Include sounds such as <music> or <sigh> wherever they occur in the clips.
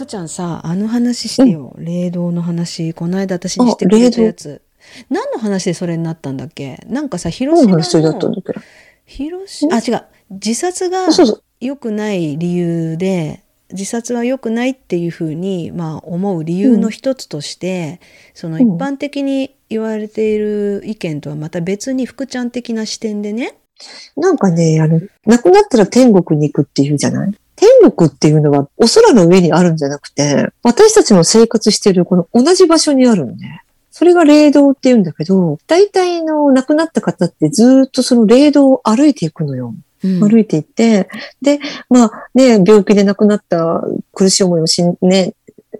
福ちゃんさ、あの話してよ。霊道の話。この間私にしてくれたやつ。何の話でそれになったんだっけ？なんかさ、広島何の話だったんの、だっけ？広島、あ、違う。自殺が。良くない理由で、自殺は良くないっていうふうに、まあ、思う理由の一つとして、その一うん般的に言われている意見とはまた別に福ちゃん的な視点でね、なんかね、あの、亡くなったら天国に行くっていうじゃない？天国っていうのはお空の上にあるんじゃなくて、私たちの生活してるこの同じ場所にあるのね。それが霊道って言うんだけど、大体の亡くなった方ってずーっとその霊道を歩いていくのよ。うん歩いていって、で、まあね、病気で亡くなった苦しい思いをし,、ね、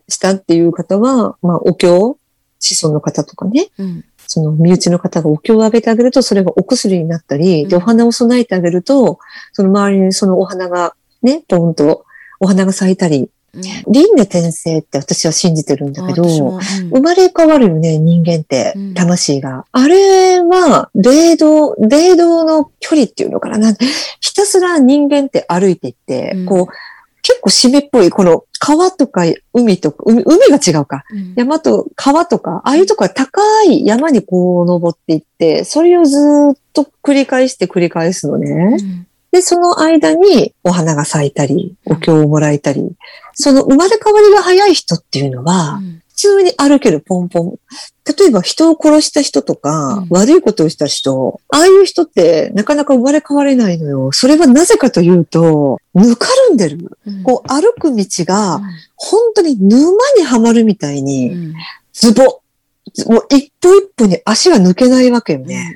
したっていう方は、まあお経、子孫の方とかね、うんその身内の方がお経をあげてあげると、それがお薬になったり、で、うんお花を備えてあげると、その周りにそのお花がね、ポンとお花が咲いたり、うん。輪廻転生って私は信じてるんだけど、うん。生まれ変わるよね、人間ってうん、魂が。あれは、霊道、霊道の距離っていうのかな。なんひたすら人間って歩いていって、うん。こう、結構湿っぽい、この川とか海とか、海海が違うか。うん。山と川とか、ああいうとこは高い山にこう登っていって、それをずーっと繰り返して繰り返すのね。うんで、その間にお花が咲いたり、お経をもらえたり、その生まれ変わりが早い人っていうのは、うん普通に歩けるポンポン。例えば人を殺した人とか、うん悪いことをした人、ああいう人ってなかなか生まれ変われないのよ。それはなぜかというと、ぬかるんでる。うんこう歩く道がうん本当に沼にはまるみたいに、うんズボ。もう一歩一歩に足が抜けないわけよね。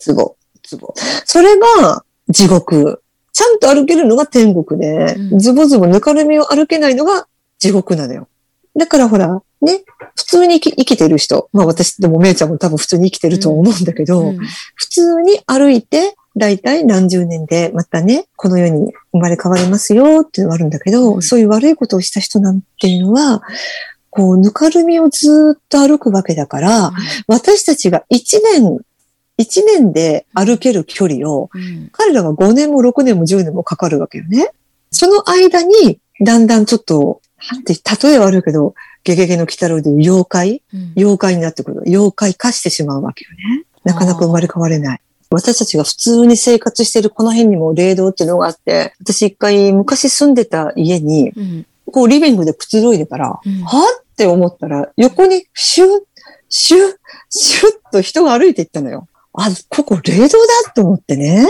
ズボ。ズボ。それが地獄。ちゃんと歩けるのが天国で、うん。ズボズボぬかるみを歩けないのが地獄なのよ。だからほら、ね、普通に生きてる人、まあ私でもめいちゃんも多分普通に生きてるとは思うんだけど、うん。普通に歩いて、だいたい何十年でまたね、この世に生まれ変わりますよっていうのがあるんだけど、うん。そういう悪いことをした人なんていうのは、こう、ぬかるみをずっと歩くわけだから、私たちが1年、1年で歩ける距離を、うん彼らは5年も6年も10年もかかるわけよね。その間に、だんだんちょっと、なんて、例えはあるけど、ゲゲゲの鬼太郎で妖怪うん妖怪になってくる。妖怪化してしまうわけよね。なかなか生まれ変われない。私たちが普通に生活してるこの辺にも霊道っていうのがあって、私一回昔住んでた家に、うんこうリビングでくつろいでたら、うんはって思ったら、横にシュッ、シュッ、シュッと人が歩いていったのよ。あ、ここ霊道だと思ってね。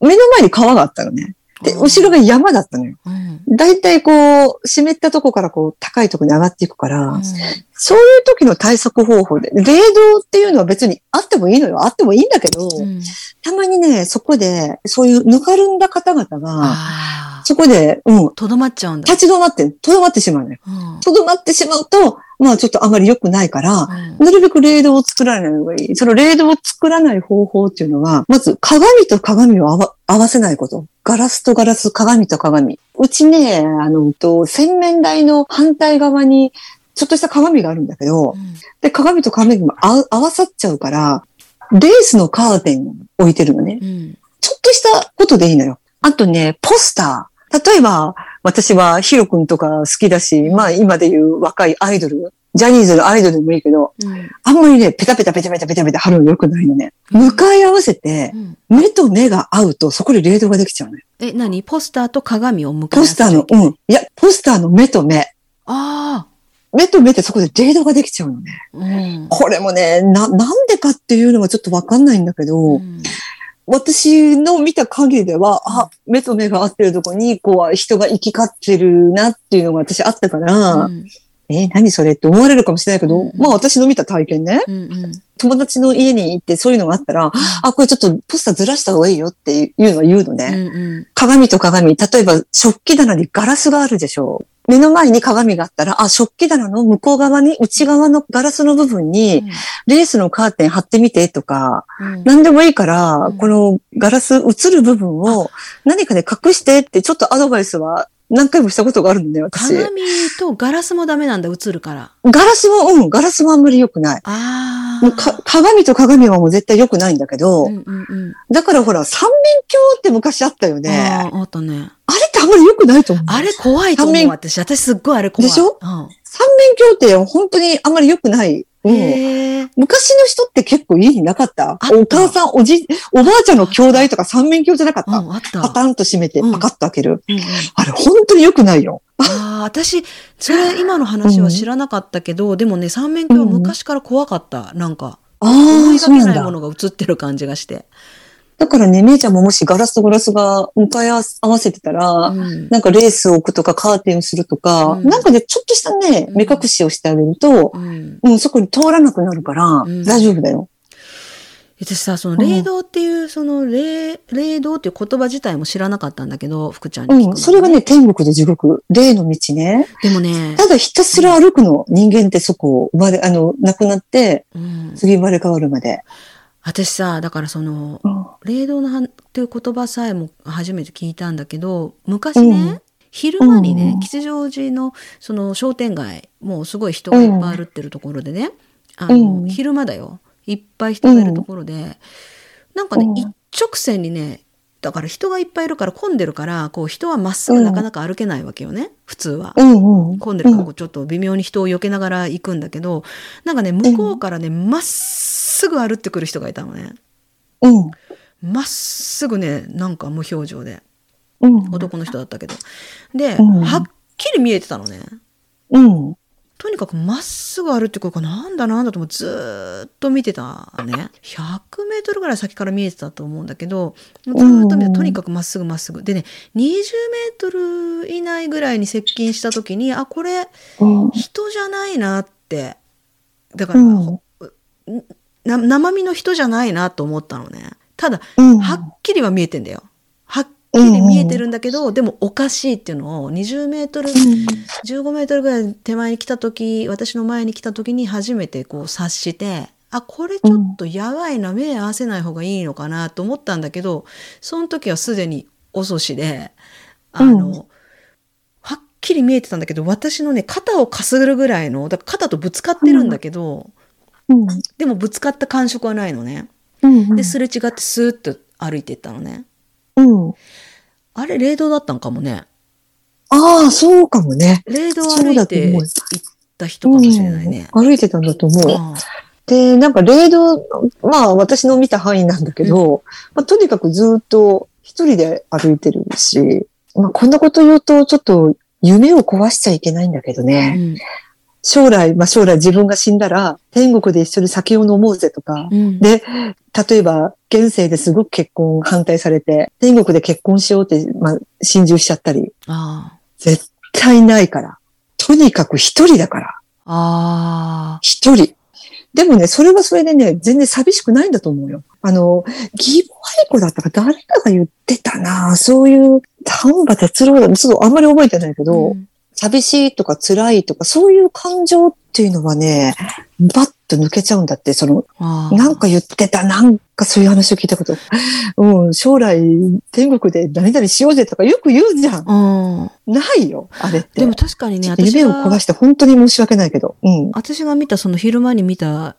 目の前に川があったのね。で、後ろが山だったのよ。うんだいたいこう、湿ったとこからこう、高いとこに上がっていくから、うんそういう時の対策方法で、霊道っていうのは別にあってもいいのよ。あってもいいんだけど、うんたまにね、そこで、そういうぬかるんだ方々が、そこで、うん、とどまっちゃうんだ。立ち止まって、とどまってしまうのよ。うんとどまってしまうと、まあちょっとあまり良くないから、うんなるべく霊道を作らない方がいい。その霊道を作らない方法っていうのは、まず鏡と鏡を合わせないこと。ガラスとガラス、鏡と鏡。うちね、あの、と洗面台の反対側に、ちょっとした鏡があるんだけど、で、鏡と鏡が合わさっちゃうから、レースのカーテンを置いてるのね。うんちょっとしたことでいいのよ。あとね、ポスター。例えば、私はヒロ君とか好きだし、まあ今で言う若いアイドル、ジャニーズのアイドルでもいいけど、うんあんまりね、ペタペタペタペタペタペタ貼るの良くないのね。うん向かい合わせてう、ん目と目が合うと、そこで霊動ができちゃうのよ。え、何ポスターと鏡を向かい合わせポスターの、うん。いや、ポスターの目と目。あ目と目ってそこで霊動ができちゃうのね。あ。うん。これもね、な、なんでかっていうのはちょっとわかんないんだけど、うん私の見た限りでは、あ、目と目が合ってるとこに、こう、人が行き交ってるなっていうのが私あったから、うんえー何それ？って思われるかもしれないけど、うん。まあ私の見た体験ね、うんうん。友達の家に行ってそういうのがあったら、あ、これちょっとポスターずらした方がいいよっていうのは言うのね。うんうん。鏡と鏡、例えば食器棚にガラスがあるでしょ。う。目の前に鏡があったら、あ、食器棚の向こう側に、内側のガラスの部分に、レースのカーテン貼ってみてとか、うん。何でもいいから、うん。このガラス映る部分を何かで隠してってちょっとアドバイスは何回もしたことがあるんだよ、私。鏡とガラスもダメなんだ、映るから。ガラスも、うん、ガラスもあんまり良くない。ああ。もうか鏡と鏡はもう絶対良くないんだけど、うんうんうん。だからほら、三面鏡って昔あったよね。ああ、あったね。あれってあんまり良くないと思う。あれ怖いと思う、私。私すっごいあれ怖い。でしょ？うん。三面鏡って本当にあんまり良くない。うん昔の人って結構家になかった？お母さん、おじ、おばあちゃんの兄弟とか三面鏡じゃなかった、うん、あった。パタンと閉めてうんパカッと開ける。うんうんあれ本当に良くないよ。ああ、私、それ今の話は知らなかったけど、でもね、三面鏡は昔から怖かった。なんか、あ思あ、いがけない。ものが映ってる感じがして。だからね、めいちゃんももしガラスとガラスが向かい合わせてたら、うん。なんかレースを置くとかカーテンをするとか、うん。なんかね、ちょっとしたね、うん目隠しをしてあげると、うん。うん、そこに通らなくなるから、ん。大丈夫だよ。私さ、その霊道っていう、その霊、霊道っていう言葉自体も知らなかったんだけど、福ちゃんに聞くのうん、それがね、天国で地獄、霊の道ね。でもね、ただひたすら歩くの、人間ってそこを生まれ、あの、亡くなって、うん、次生まれ変わるまで。私さ、だからその、うん霊道のっていう言葉さえも初めて聞いたんだけど、昔ね、うん。昼間にね、うん。吉祥寺のその商店街、もうすごい人がいっぱい歩ってるところでね、あの、うん。昼間だよ。いっぱい人がいるところで、なんかね、うん。一直線にね、だから人がいっぱいいるから混んでるから、こう人はまっすぐなかなか歩けないわけよね、普通は。混んでるからこうちょっと微妙に人を避けながら行くんだけど、なんかね、向こうからね、まっすぐ歩ってくる人がいたのね。うん。まっすぐねなんか無表情で。うん。男の人だったけど。で、うん。はっきり見えてたのね。うん。とにかくまっすぐ歩ってくるからなんだなんだと思ってずーっと見てたね。100メートルぐらい先から見えてたと思うんだけどずーっと見てうん。とにかくまっすぐまっすぐ。でね20メートル以内ぐらいに接近した時にあこれうん。人じゃないなって。だから、生身の人じゃないなと思ったのねただうん。はっきりは見えてんだよ。はっきり見えてるんだけど、でもおかしいっていうのを20メートル、15メートルぐらい手前に来た時、私の前に来た時に初めてこう察して、あ、これちょっとやばいな、目合わせない方がいいのかなと思ったんだけど、その時はすでに遅しで、あの、うんはっきり見えてたんだけど、私のね、肩をかするぐらいの、だから肩とぶつかってるんだけど、うん。でもぶつかった感触はないのね。うん。で、すれ違ってスーッと歩いていったのね。うん。あれ、霊道だったんかもね。ああ、そうかもね。霊道歩いて行った人かもしれないね。うん歩いてたんだと思う。あで、なんか、霊道、まあ、私の見た範囲なんだけど、まあ、とにかくずっと一人で歩いてるし、まあ、こんなこと言うと、ちょっと、夢を壊しちゃいけないんだけどあね。うん将来、まあ、将来自分が死んだら、天国で一緒に酒を飲もうぜとか、うんで、例えば、現世ですごく結婚反対されて、天国で結婚しようって、まあ、心中しちゃったり、あ絶対ないから。とにかく一人だから。あ。あ一人。でもね、それはそれでね、全然寂しくないんだと思うよ。あの、義母愛子だったか誰かが言ってたなそういう、丹波哲郎だ、ちょっとあんまり覚えてないけあ。ど、うん寂しいとか辛いとか、そういう感情っていうのはね、バッと抜けちゃうんだって、その、なんか言ってた、なんかそういう話を聞いたこと。<laughs> うん、将来天国で何々しようぜとかよく言うじゃん。うん。ないよ、あれって。でも確かにね、私夢を壊が、して本当に申し訳ないけど。うん。私が見た、その昼間に見た、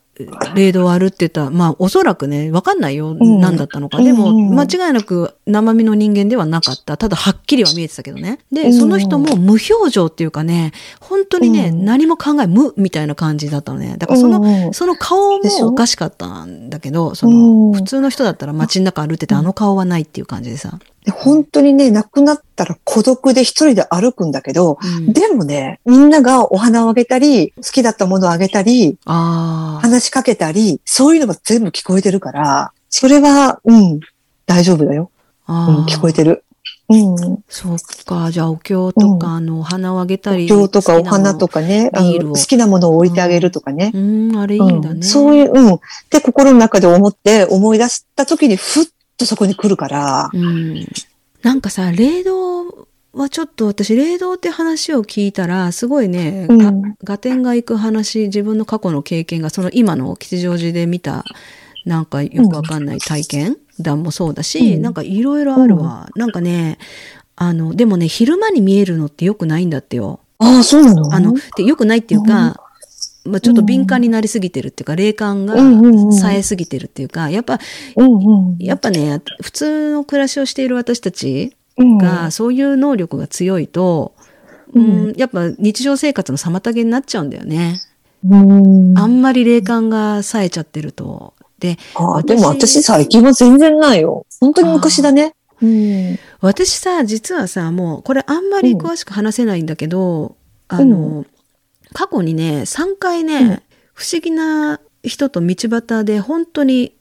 霊道あるってた、まあ、おそらくね、わかんないよ、ん何だったのか。でも、うん間違いなく生身の人間ではなかった。ただ、はっきりは見えてたけどね。で、うんその人も無表情っていうかね、本当にね、うん何も考え、無みたいな感じだったのね。だから、その、その顔もおかしかったんだけど、そうんの、普通の人だったら街の中歩いてて、あの顔はないっていう感じでさ。で本当にね、亡くなったら孤独で一人で歩くんだけど、うんでもね、みんながお花をあげたり、好きだったものをあげたり。話しかけたり、そういうのが全部聞こえてるから、それは、うん、大丈夫だよ。うん、聞こえてる。うん。そうか。じゃあ、お経とか、あの、お花をあげたり。今日とかお花とかね、あ好きなものを置いてあげるとかね。うん、あれいいんだね。うん、そういう、うん。で、心の中で思って思い出した時にふっとそこに来るから、うん。なんかさ、霊道はちょっと私、霊道って話を聞いたら、すごいね、がうん合点が行く話、自分の過去の経験が、その今の吉祥寺で見た、なんかよくわかんない体験談もそうだし、うんなんかいろいろあるわ。なんかね、あの、でもね、昼間に見えるのってよくないんだってよ。ああ、そうなの？あの、でよくないっていうか、まあ、ちょっと敏感になりすぎてるっていうか、霊感がうんうんうん冴えすぎてるっていうか、やっぱ、うんうん。やっぱね、普通の暮らしをしている私たち、が、そういう能力が強いと、うん、やっぱ日常生活の妨げになっちゃうんだよね。うん。あんまり霊感が冴えちゃってると。で、あでも私最近は全然ないよ。本当に昔だね。うん。私さ、実はさ、もう、これあんまり詳しく話せないんだけど、あの、過去にね、3回ね、うん。不思議な人と道端で本当に、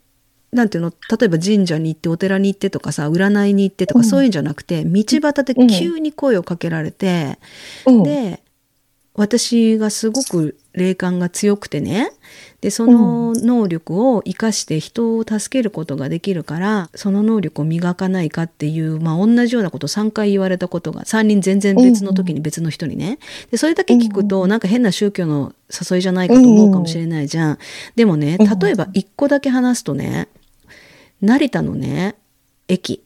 なんていうの、例えば神社に行ってお寺に行ってとかさ、占いに行ってとか、うん。そういうんじゃなくて、道端で急に声をかけられて、うん、で、私がすごく霊感が強くてね、で、その能力を活かして人を助けることができるから、その能力を磨かないかっていう、まあ同じようなことを3回言われたことが、3人全然別の時に別の人にね。で、それだけ聞くと、なんか変な宗教の誘いじゃないかと思うかもしれないじゃん。でもね、うん例えば1個だけ話すとね、成田のね、駅、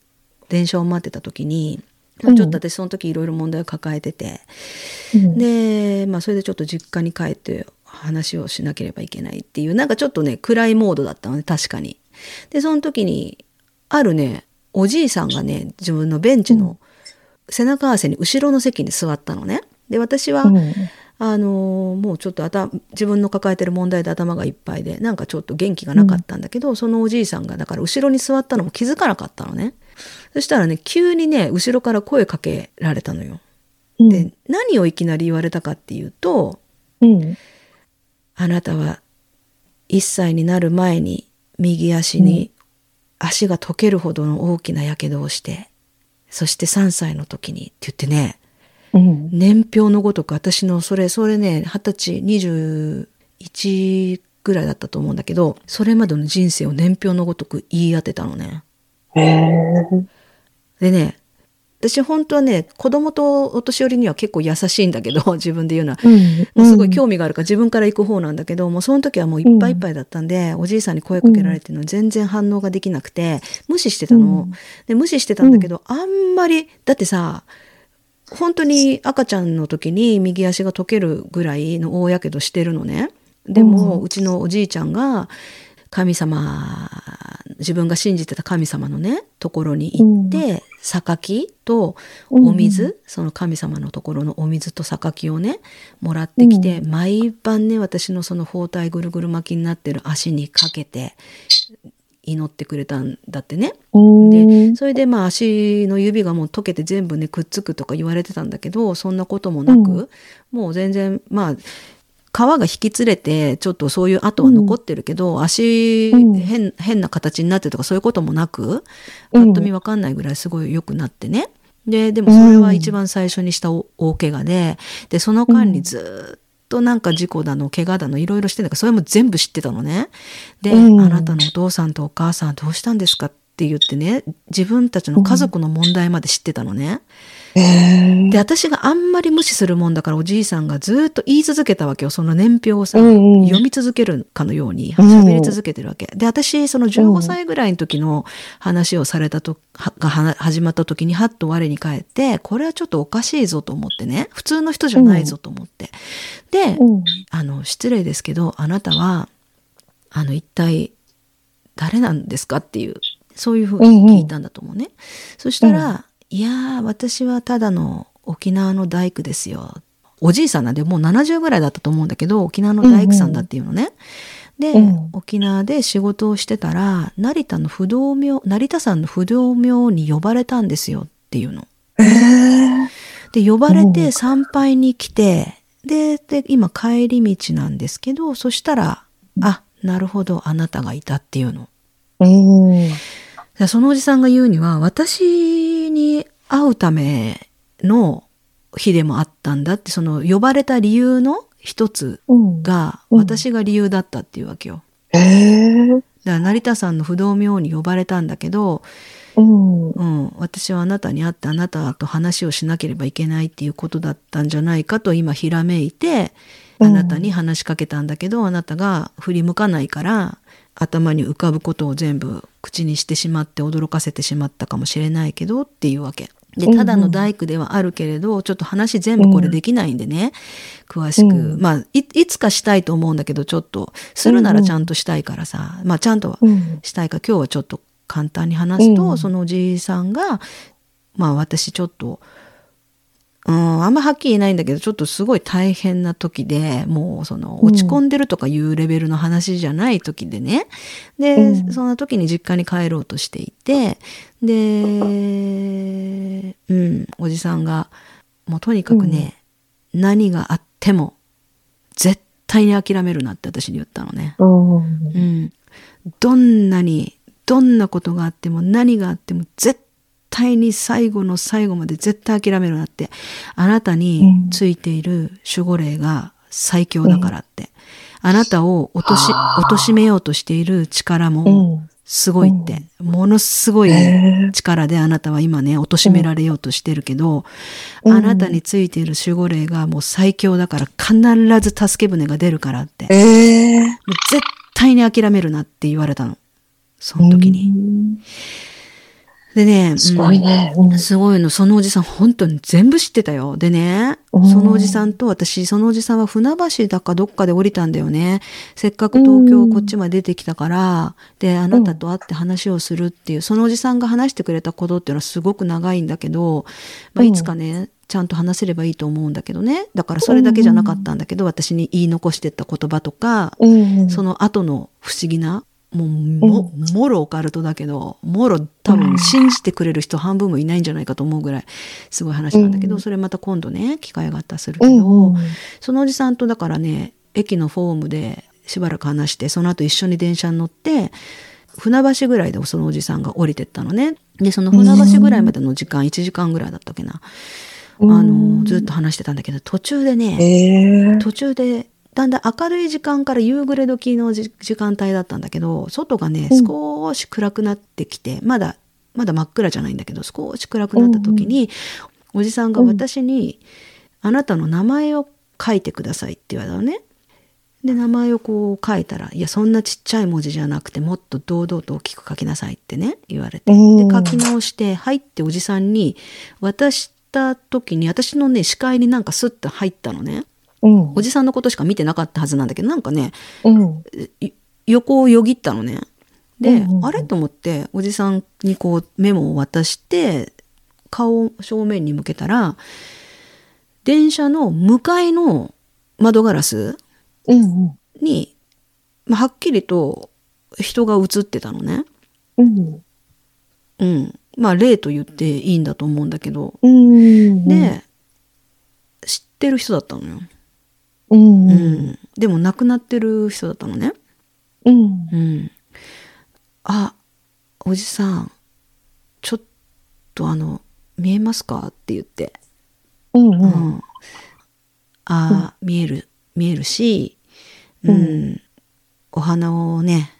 電車を待ってた時に、まあちょっと私その時いろいろ問題を抱えてて、うん、で、まあ、それでちょっと実家に帰って話をしなければいけないっていうなんかちょっとね暗いモードだったのね確かに。でその時にあるねおじいさんがね自分のベンチの背中合わせに後ろの席に座ったのね。で私は、うんあのーもうちょっと頭自分の抱えてる問題で頭がいっぱいでなんかちょっと元気がなかったんだけど、そのおじいさんがだから後ろに座ったのも気づかなかったのね。そしたらね急にね後ろから声かけられたのよ。うんで何をいきなり言われたかっていうとうん「あなたは1歳になる前に右足に足が溶けるほどの大きなやけどをしてそして3歳の時に」って言ってねうん年表のごとく私のそれそれね二十歳21ぐらいだったと思うんだけどそれまでの人生を年表のごとく言い当てたのね。でね私本当はね子供とお年寄りには結構優しいんだけど <laughs> 自分で言うのは。うんもうすごい興味があるから自分から行く方なんだけど、もうその時はもういっぱいいっぱいだったんで、おじいさんに声かけられてるのに全然反応ができなくて、無視してたの。うん。で、無視してたんだけど、あんまり、だってさ、本当に赤ちゃんの時に右足が溶けるぐらいの大やけどしてるのね。でも、うん。うちのおじいちゃんが、神様、自分が信じてた神様のね、ところに行って、榊とお水、その神様のところのお水と榊をねもらってきて、毎晩ね私のその包帯ぐるぐる巻きになってる足にかけて祈ってくれたんだってね。うん。でそれでまあ足の指がもう溶けて全部ねくっつくとか言われてたんだけどそんなこともなく、うん。もう全然まあ皮が引きつれてちょっとそういう跡は残ってるけど、足うん変変な形になってるとかそういうこともなくうんぱっと見わかんないぐらいすごい良くなってね。ででもそれは一番最初にした大大怪我ででその間にずっとなんか事故だの怪我だのいろいろしてんだからそれも全部知ってたのね。で、うんあなたのお父さんとお母さんどうしたんですかって言ってね自分たちの家族の問題まで知ってたのね。へえ。で私があんまり無視するもんだからおじいさんがずっと言い続けたわけよ。その年表をさ、うんうん。読み続けるかのようにうん。喋り続けてるわけ。で私その15歳ぐらいの時の話をされたとはがは始まった時にはっと我に返ってこれはちょっとおかしいぞと思ってね。普通の人じゃないぞと思って。で、うん。あの失礼ですけどあなたはあの一体誰なんですかっていうそういうふうに聞いたんだと思うね。そしたら、いやー私はただの沖縄の大工ですよ。おじいさんなんでもう70ぐらいだったと思うんだけど沖縄の大工さんだっていうのね。で、うん沖縄で仕事をしてたら成田の不動明成田山の不動明に呼ばれたんですよっていうの。へえ。で呼ばれうんて参拝に来て、でで今帰り道なんですけどそしたら「あなるほどあなたがいた」っていうの。うん。でそのおじさんが言うには私に会うための日でもあったんだってその呼ばれた理由の一つうん。がうん私が理由だったっていうわけよ。へえ。だから成田さんの不動明に呼ばれたんだけど、うん。うん、私はあなたに会ってあなたと話をしなければいけないっていうことだったんじゃないかと今ひらめいてあなたに話しかけたんだけど、あなたが振り向かないから頭に浮かぶことを全部口にしてしまって驚かせてしまったかもしれないけどっていうわけ。でただの大工ではあるけれど、ちょっと話全部これできないんでね、詳しく、うん。まあいいつかしたいと思うんだけどちょっとするならちゃんとしたいからさ、まあちゃんとはうん。したいか。今日はちょっと簡単に話すと、うん。そのおじいさんがまあ私ちょっと、うん、あんまはっきり言えないんだけど、ちょっとすごい大変な時で、もうその落ち込んでるとかいうレベルの話じゃない時でね。で、うんそんな時に実家に帰ろうとしていて、で、うん、おじさんが、もうとにかくね、何があっても、絶対に諦めるなって私に言ったのね。うん。うん。どんなに、どんなことがあっても何があっても絶対に最後の最後まで絶対諦めるなって。あなたについている守護霊が最強だからって。あなたを落とし、あー貶めようとしている力うもん。すごいって。ものすごい力であなたは今ね、貶められようとしてるけど、うんあなたについている守護霊がもう最強だから必ず助け舟が出るからって。絶対に諦めるなって言われたの。その時に。うんでね、すごいね。ううんんすごいの。そのおじさん本当に全部知ってたよ。でね、うんそのおじさんと私、そのおじさんは船橋だかどっかで降りたんだよね。せっかく東京こっちまで出てきたから、で、あなたと会って話をするっていう、そのおじさんが話してくれたことっていうのはすごく長いんだけど、まあ、うんいつかね、ちゃんと話せればいいと思うんだけどね。だからそれだけじゃなかったんだけど、私に言い残してった言葉とか、うん。その後の不思議な、もう、も、もろオカルトだけど、もろ多分信じてくれる人半分もいないんじゃないかと思うぐらい、すごい話なんだけど、うんそれまた今度ね、機会があったらするけうど、ん。そのおじさんとだからね、駅のフォームでしばらく話して、その後一緒に電車に乗って、船橋ぐらいでそのおじさんが降りてったのね。で、その船橋ぐらいまでの時間、1時間ぐらいだったっけな。あの、ずっと話してたんだけど、途中でね、ええ途中でだんだん明るい時間から夕暮れ時のじ時間帯だったんだけど外がねうん少し暗くなってきて、まだまだ真っ暗じゃないんだけど少し暗くなった時に、おじさんが私に、あなたの名前を書いてください」って言われたのね。で名前をこう書いたら「いやそんなちっちゃい文字じゃなくてもっと堂々と大きく書きなさい」ってね言われてうんで書き直して「はい」っておじさんに渡した時に私のね視界になんかスッと入ったのね。うんお。じさんのことしか見てなかったはずなんだけどなんかねうん。い横をよぎったのね。で、うんうんうんあれ？と思っておじさんにこうメモを渡して顔を正面に向けたら電車の向かいの窓ガラスうん。に、まあ、はっきりと人が映ってたのね。うん。うん。まあ霊と言っていいんだと思うんだけど。うん。で、知ってる人だったのよ。うん。ううん。ん。でも亡くなってる人だったのね。うん。うん。あ、おじさん、ちょっとあの、見えますかって言って。うん。ううん。ん。あ、見える、見えるし、うん、うんお花をね、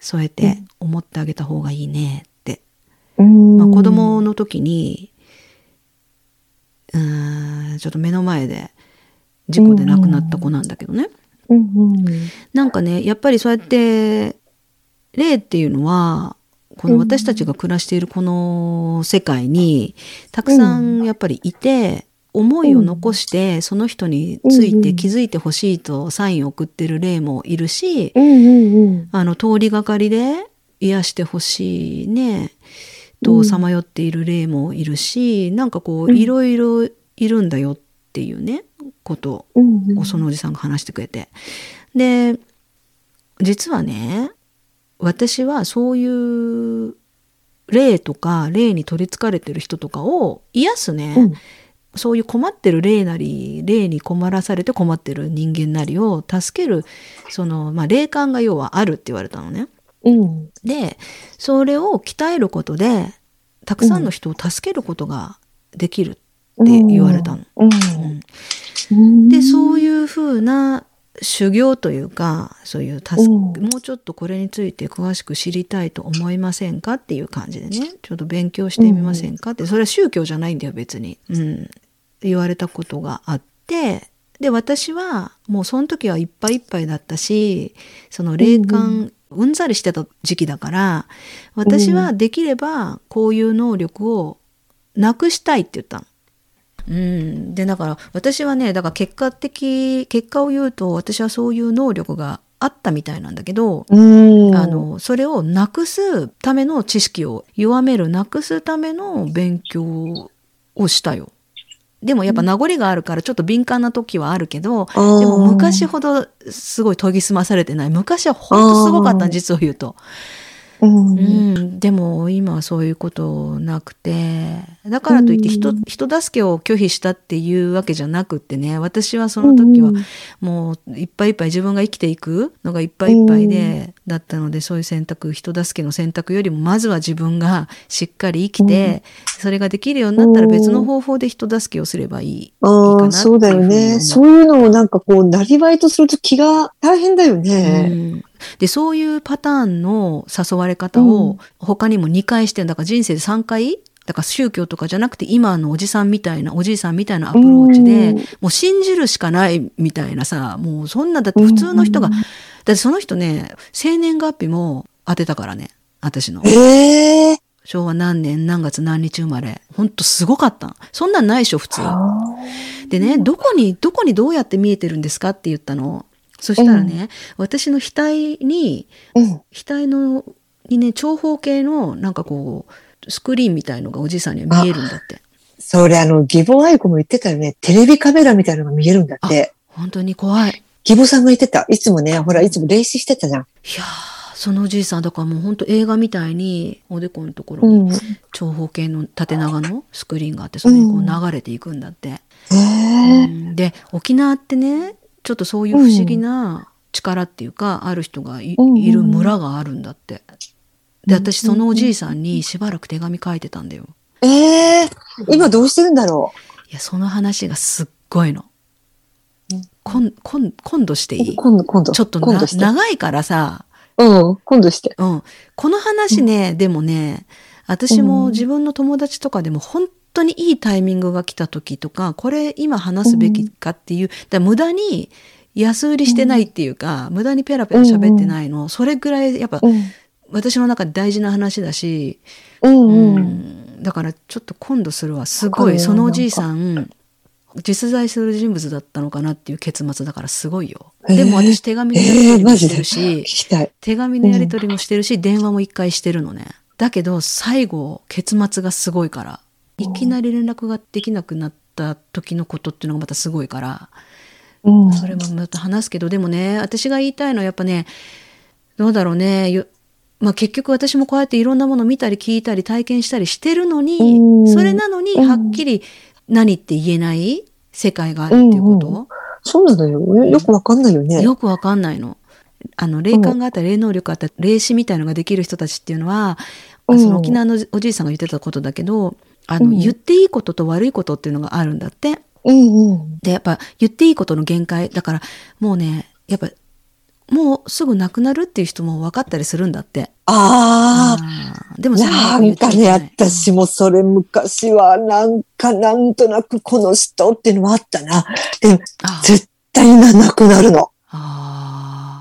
添えうてん思ってあげた方がいいねって。うん。まあ、子供の時に、うーん、ちょっと目の前で事故で亡くなった子なんだけどね。うん。うん。なんかねやっぱりそうやって霊っていうのはこの私たちが暮らしているこの世界にたくさんやっぱりいて、思いを残してその人について気づいてほしいとサインを送ってる霊もいるし。あの通りがかりで癒してほしいねとさまよっている霊もいるし、なんかこううんいろいろいるんだよっていうねことうん。をそのおじさんが話してくれてで実はね私はそういう霊とか霊に取りつかれてる人とかを癒すね、うん。そういう困ってる霊なり霊に困らされて困ってる人間なりを助けるその、まあ、霊感が要はあるって言われたのね。うん。でそれを鍛えることでたくさんの人を助けることができる言われたの。でそういうふうな修行というかそういう助け、うん。もうちょっとこれについて詳しく知りたいと思いませんかっていう感じでねちょっと勉強してみませんかってそれは宗教じゃないんだよ別に、うん、言われたことがあってで私はもうその時はいっぱいいっぱいだったしその霊感うんざりしてた時期だから私はできればこういう能力をなくしたいって言ったの。うん、でだから私はねだから結果的結果を言うと私はそういう能力があったみたいなんだけど、うん。あ、のそれをなくすための知識を弱めるなくすための勉強をしたよ。でもやっぱ名残があるからちょっと敏感な時はあるけど、ででも昔ほどすごい研ぎ澄まされてない。昔はほんとすごかった実を言うと。うん。うん、でも今はそういうことなくてだからといって人,、うん人助けを拒否したっていうわけじゃなくってね私はその時はうんもういっぱいいっぱい自分が生きていくのがいっぱいいっぱいで、だったのでそういう選択人助けの選択よりもまずは自分がしっかり生きて、それができるようになったら別の方法で人助けをすればいい。いいかあなあ、そうだよね。うそういうのをなんかこう、なりわいとすると気が大変だようね。んでそういうパターンの誘われ方を他にも2回してんだから人生で3回だから宗教とかじゃなくて今のおじさんみたいなおじいさんみたいなアプローチで、うん。もう信じるしかないみたいなさもうそんなだって普通の人が、うんだってその人ね生年月日も当てたからね私の。ええ昭和何年何月何日生まれ。ほんとすごかった。そんなんないでしょ普通。でね、どこに、どこにどうやって見えてるんですかって言ったの。そしたらね、私の額に、うん。額の、にね、長方形の、なんかこう、スクリーンみたいのがおじいさんには見えるんだって。それあの、義母愛子も言ってたよね。テレビカメラみたいなのが見えるんだって。本当に怖い。い義母さんが言ってた。いつもね、ほら、いつも霊視してたじゃん。やー、そのおじいさん、だからもう本当映画みたいに、おでこのところうん。に長方形の縦長のスクリーンがあって、それにこう流れていくんだって。ええうんで沖縄ってねちょっとそういう不思議な力っていうか、ある人がい,、る村があるんだって。でうん私そのおじいさんにしばらく手紙書いてたんだよ。ええ今どうしてるんだろいやその話がすっごいのうん。こんこん今度していい？今度、今度。ちょっとな今度して。長いからさ、うん、今度して。うん、この話ね、でもね私も自分の友達とかでも本当にいいタイミングが来た時とかこれ今話すべきかっていう、だ無駄に安売りしてないっていうか、無駄にペラペラ喋ってないの、それぐらいやっぱうん。私の中で大事な話だし、うん、ううん。んだからちょっと今度するわすごいそのおじいさん実在する人物だったのかなっていう結末だからすごいよ。でも私手紙のやり取りもしてるし、聞きたい。手紙のやり取りもしてるし、電話も一回してるのね。だけど最後結末がすごいからいきなり連絡ができなくなった時のことっていうのがまたすごいからうん。それもまた話すけどでもね私が言いたいのはやっぱねどうだろうねよまあ、結局私もこうやっていろんなもの見たり聞いたり体験したりしてるのにうんそれなのにうんはっきり何って言えない世界があるっていうこと、うんそうなのよ。よよくわかんないよね。よくわかんないの。あの霊感があったり霊能力があったり霊視みたいのができる人たちっていうのは、うんその沖縄のおじいさんが言ってたことだけどあの、うん言っていいことと悪いことっていうのがあるんだって。うんうん。でやっぱ言っていいことの限界だからもうねやっぱもうすぐ亡くなるっていう人も分かったりするんだって。ああ。でもなんかね、私もそれ昔はなんかなんとなくこの人っていうのはあったな。で、あー絶対ななくなるの。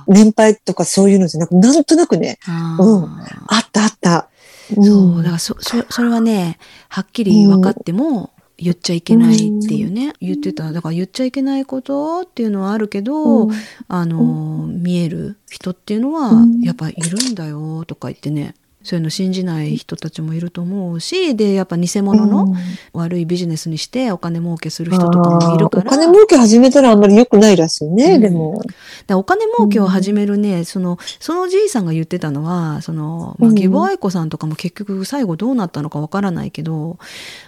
年配とかそういうのじゃなく、なんとなくね、うんあったあった。そう、だからそ、そ、それはね、はっきり分かっても言っちゃいけないっていうね、言ってた。だから言っちゃいけないことっていうのはあるけど、うん。あの、見える人っていうのはうん。やっぱいるんだよとか言ってね、そういうの信じない人たちもいると思うし、で、やっぱ偽物の悪いビジネスにしてお金儲けする人とかもいるから。あーお金儲け始めたらあんまり良くないらしいね、うん。でも。でお金儲けを始めるね、そのそのおじいさんが言ってたのはその、まあ、うん。義母愛子さんとかも結局最後どうなったのかわからないけど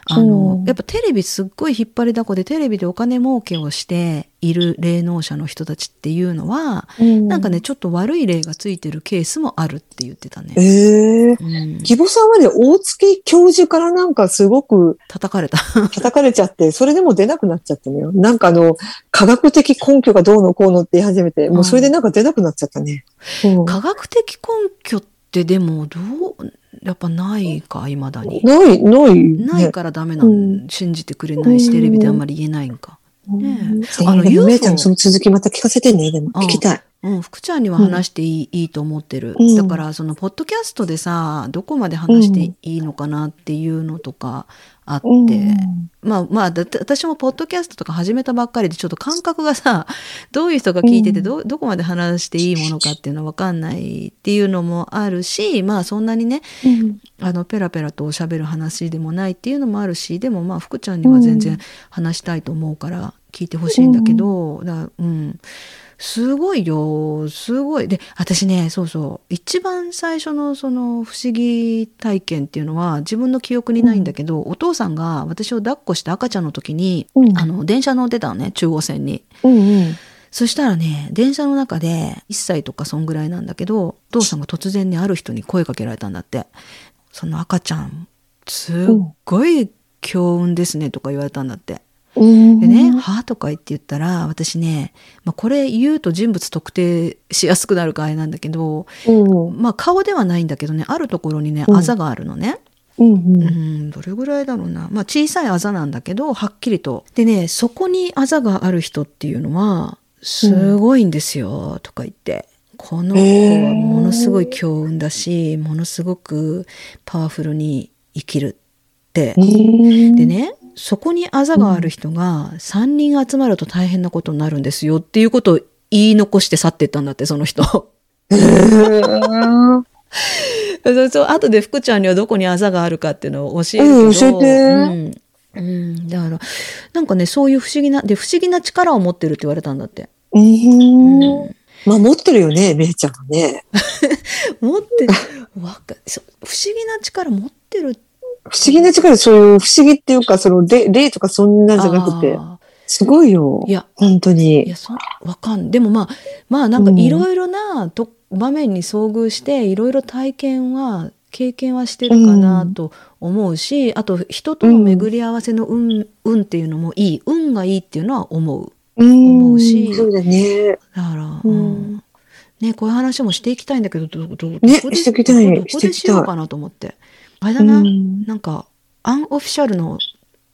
あの、う。んやっぱテレビすっごい引っ張りだこでテレビでお金儲けをしている霊能者の人たちっていうのは、なんかねちょっと悪い霊がついてるケースもあるって言ってたね。ええうん、義母さんはね、大月教授からなんかすごく叩かれた。叩かれちゃって、それでも出なくなっちゃったのよ。なんかあの、科学的根拠がどうのこうのって言い始めて、もうそれでなんか出なくなっちゃったね。うん科学的根拠ってでもどうやっぱないかいまだに。ない、ない、ね。ないからダメなん、うん信じてくれないしテレビであんまり言えないんか。ねえあの、あのでも UFO めいちゃんその続きまた聞かせてね、でも。うん聞きたい。ううん、福ちゃんには話していい,、いいと思ってる。うん。だから、その、ポッドキャストでさ、どこまで話していいのかなっていうのとかあって、うん。まあまあ、私もポッドキャストとか始めたばっかりで、ちょっと感覚がさ、<laughs> どういう人が聞いてて、うん。ど、どこまで話していいものかっていうのはわかんないっていうのもあるし、まあそんなにね、うん。あの、ペラペラと喋る話でもないっていうのもあるし、でもまあ、福ちゃんには全然話したいと思うから、聞いてほしいんだけど、だうん。すごいよ。すごい。で、私ね、そうそう。一番最初のその不思議体験っていうのは自分の記憶にないんだけど、お父さんが私を抱っこして赤ちゃんの時に、うんあの、電車乗ってたのね、中央線に。うんうんそしたらね、電車の中で1歳とかそんぐらいなんだけど、お父さんが突然にある人に声かけられたんだって。その赤ちゃん、すっごい強運ですねとか言われたんだって。うんでね、はとか言って言ったら、私ね、まあ、これ言うと人物特定しやすくなるかあれなんだけど、うんまあ顔ではないんだけどね、あるところにね、うんあざがあるのね。うんううんん、どれぐらいだろうな。まあ小さいあざなんだけど、はっきりと。でね、そこにあざがある人っていうのは、すごいんですよ、とか言って。この子はものすごい強運だし、ものすごくパワフルに生きるって。うんでね、そこにあざがある人が3人集まると大変なことになるんですよっていうことを言い残して去ってったんだって、その人。うんそうそう、後で福ちゃんにはどこにあざがあるかっていうのを教えるけど。うん教えてうん。うん、だから、なんかね、そういう不思議な、で、不思議な力を持ってるって言われたんだって。うんまあ持ってるよね、めいちゃんはね。<laughs> 持って、わか、そう不思議な力持ってる不思議な力、そういう不思議っていうか、その、で、霊とかそんなんじゃなくて、あすごいよー。いや、本当いに。や、そ、わかん、でもまあ、まあなんかいろいろなと、場面に遭遇して、いろいろ体験は、経験はしてるかなと思うし、あと人との巡り合わせの運、運っていうのもいい。運がいいっていうのは思う。うん思うしそうだね。だから、ううんん。ね、こういう話もしていきたいんだけど、ど、ど、どねこでしていきたいどこでしようかなと思って。あれだな、うんなんか、アンオフィシャルの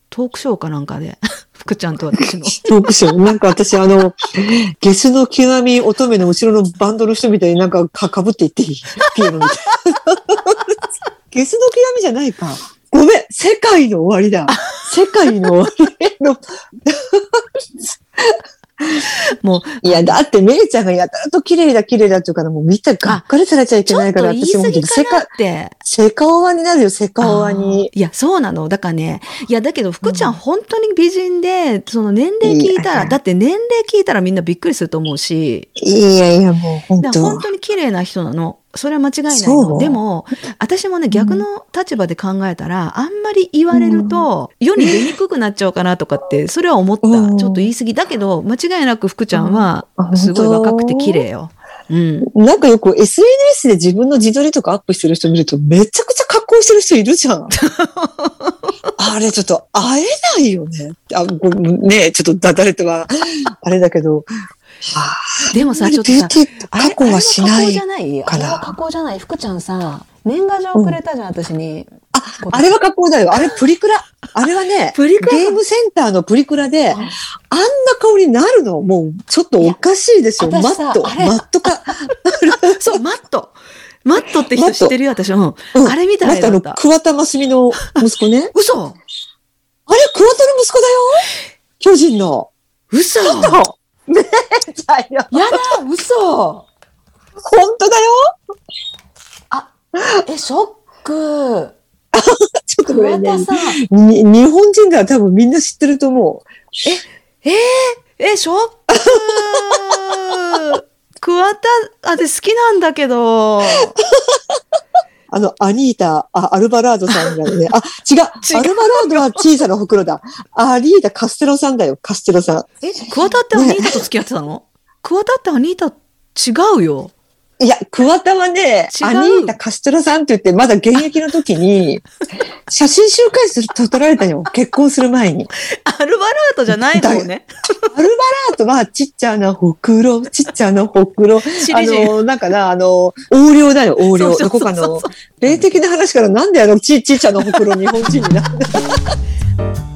トークショーかなんかで、<laughs> 福ちゃんと私の。<laughs> トークショー。なんか私、あの、ゲスの極み乙女の後ろのバンドの人みたいになんかかかぶっていっていいピエロみたいな。<laughs> ゲスの極みじゃないか。ごめん、世界の終わりだ。世界の終わりの。もう、いや、だって、めいちゃんがやたらと綺麗だ、綺麗だっていうから、もう見たらがっかりされちゃいけないから、と言い過ぎ世界かな、って。セカオワになるよ、セカオワに。いや、そうなの。だからね、いや、だけど、福ちゃん、本当に美人で、その年齢聞いたら、だって年齢聞いたらみんなびっくりすると思うし、いやいや、もう本だから本当。当に綺麗な人なの。それは間違いないの。でも、私もね、逆の立場で考えたら、あんまり言われると、世に出にくくなっちゃうかなとかって、それは思った。うんちょっと言い過ぎ。だけど、間違いなく福ちゃんはう、んすごい若くて綺麗よ。うん。なんかよく SNS で自分の自撮りとかアップしてる人見るとめちゃくちゃ格好してる人いるじゃん。あれちょっと会えないよね。あごねちょっとだ誰とは、<laughs> あれだけど。はあ、でもさ、ちょっとさ、加工はしないあれは加工じゃ。ないかなあれは加工じゃない。福ちゃんさ、年賀状くれたじゃん、私に。あ、あれは加工だよ。あれプリクラ。あれはね、プリクラ？ゲームセンターのプリクラで、あんな顔になるの？もうちょっとおかしいですよ。マット。マットか。<laughs> そう、マット。マットって人知ってるよ、私。うん。うんあれみたマットあの。桑田真澄の息子ね？嘘あれ、桑田の息子だよ？巨人の。嘘やねえ、ちゃんよ。だ嘘本当だよ？え、ショック。<laughs> ちょっとこれね桑田、さん。に日本人では多分みんな知ってると思う。えー、え、ショック。桑田、あ、で好きなんだけど。<laughs> あの、アニータ、あ、アルバラードさんがね、あ、違う、違うアルバラードは小さなほくろだ。アリータ・カステロさんだよ、カステロさん。え、桑田ってアニータと付き合ってたの、桑田ってアニータ違うよ。いや、桑田はね、アニータ・カステロさんって言って、まだ現役の時に、<laughs> 写真集会すると撮られたよ、結婚する前に。アルバラートじゃないのね。アルバラードはちっちゃなほくろ、ちっちゃなほくろ。あ。の、なんかな、あの、横領だよ、横領。どこかの、霊的な話からなんであのち、ちっちゃなほくろ日本人になって。<laughs>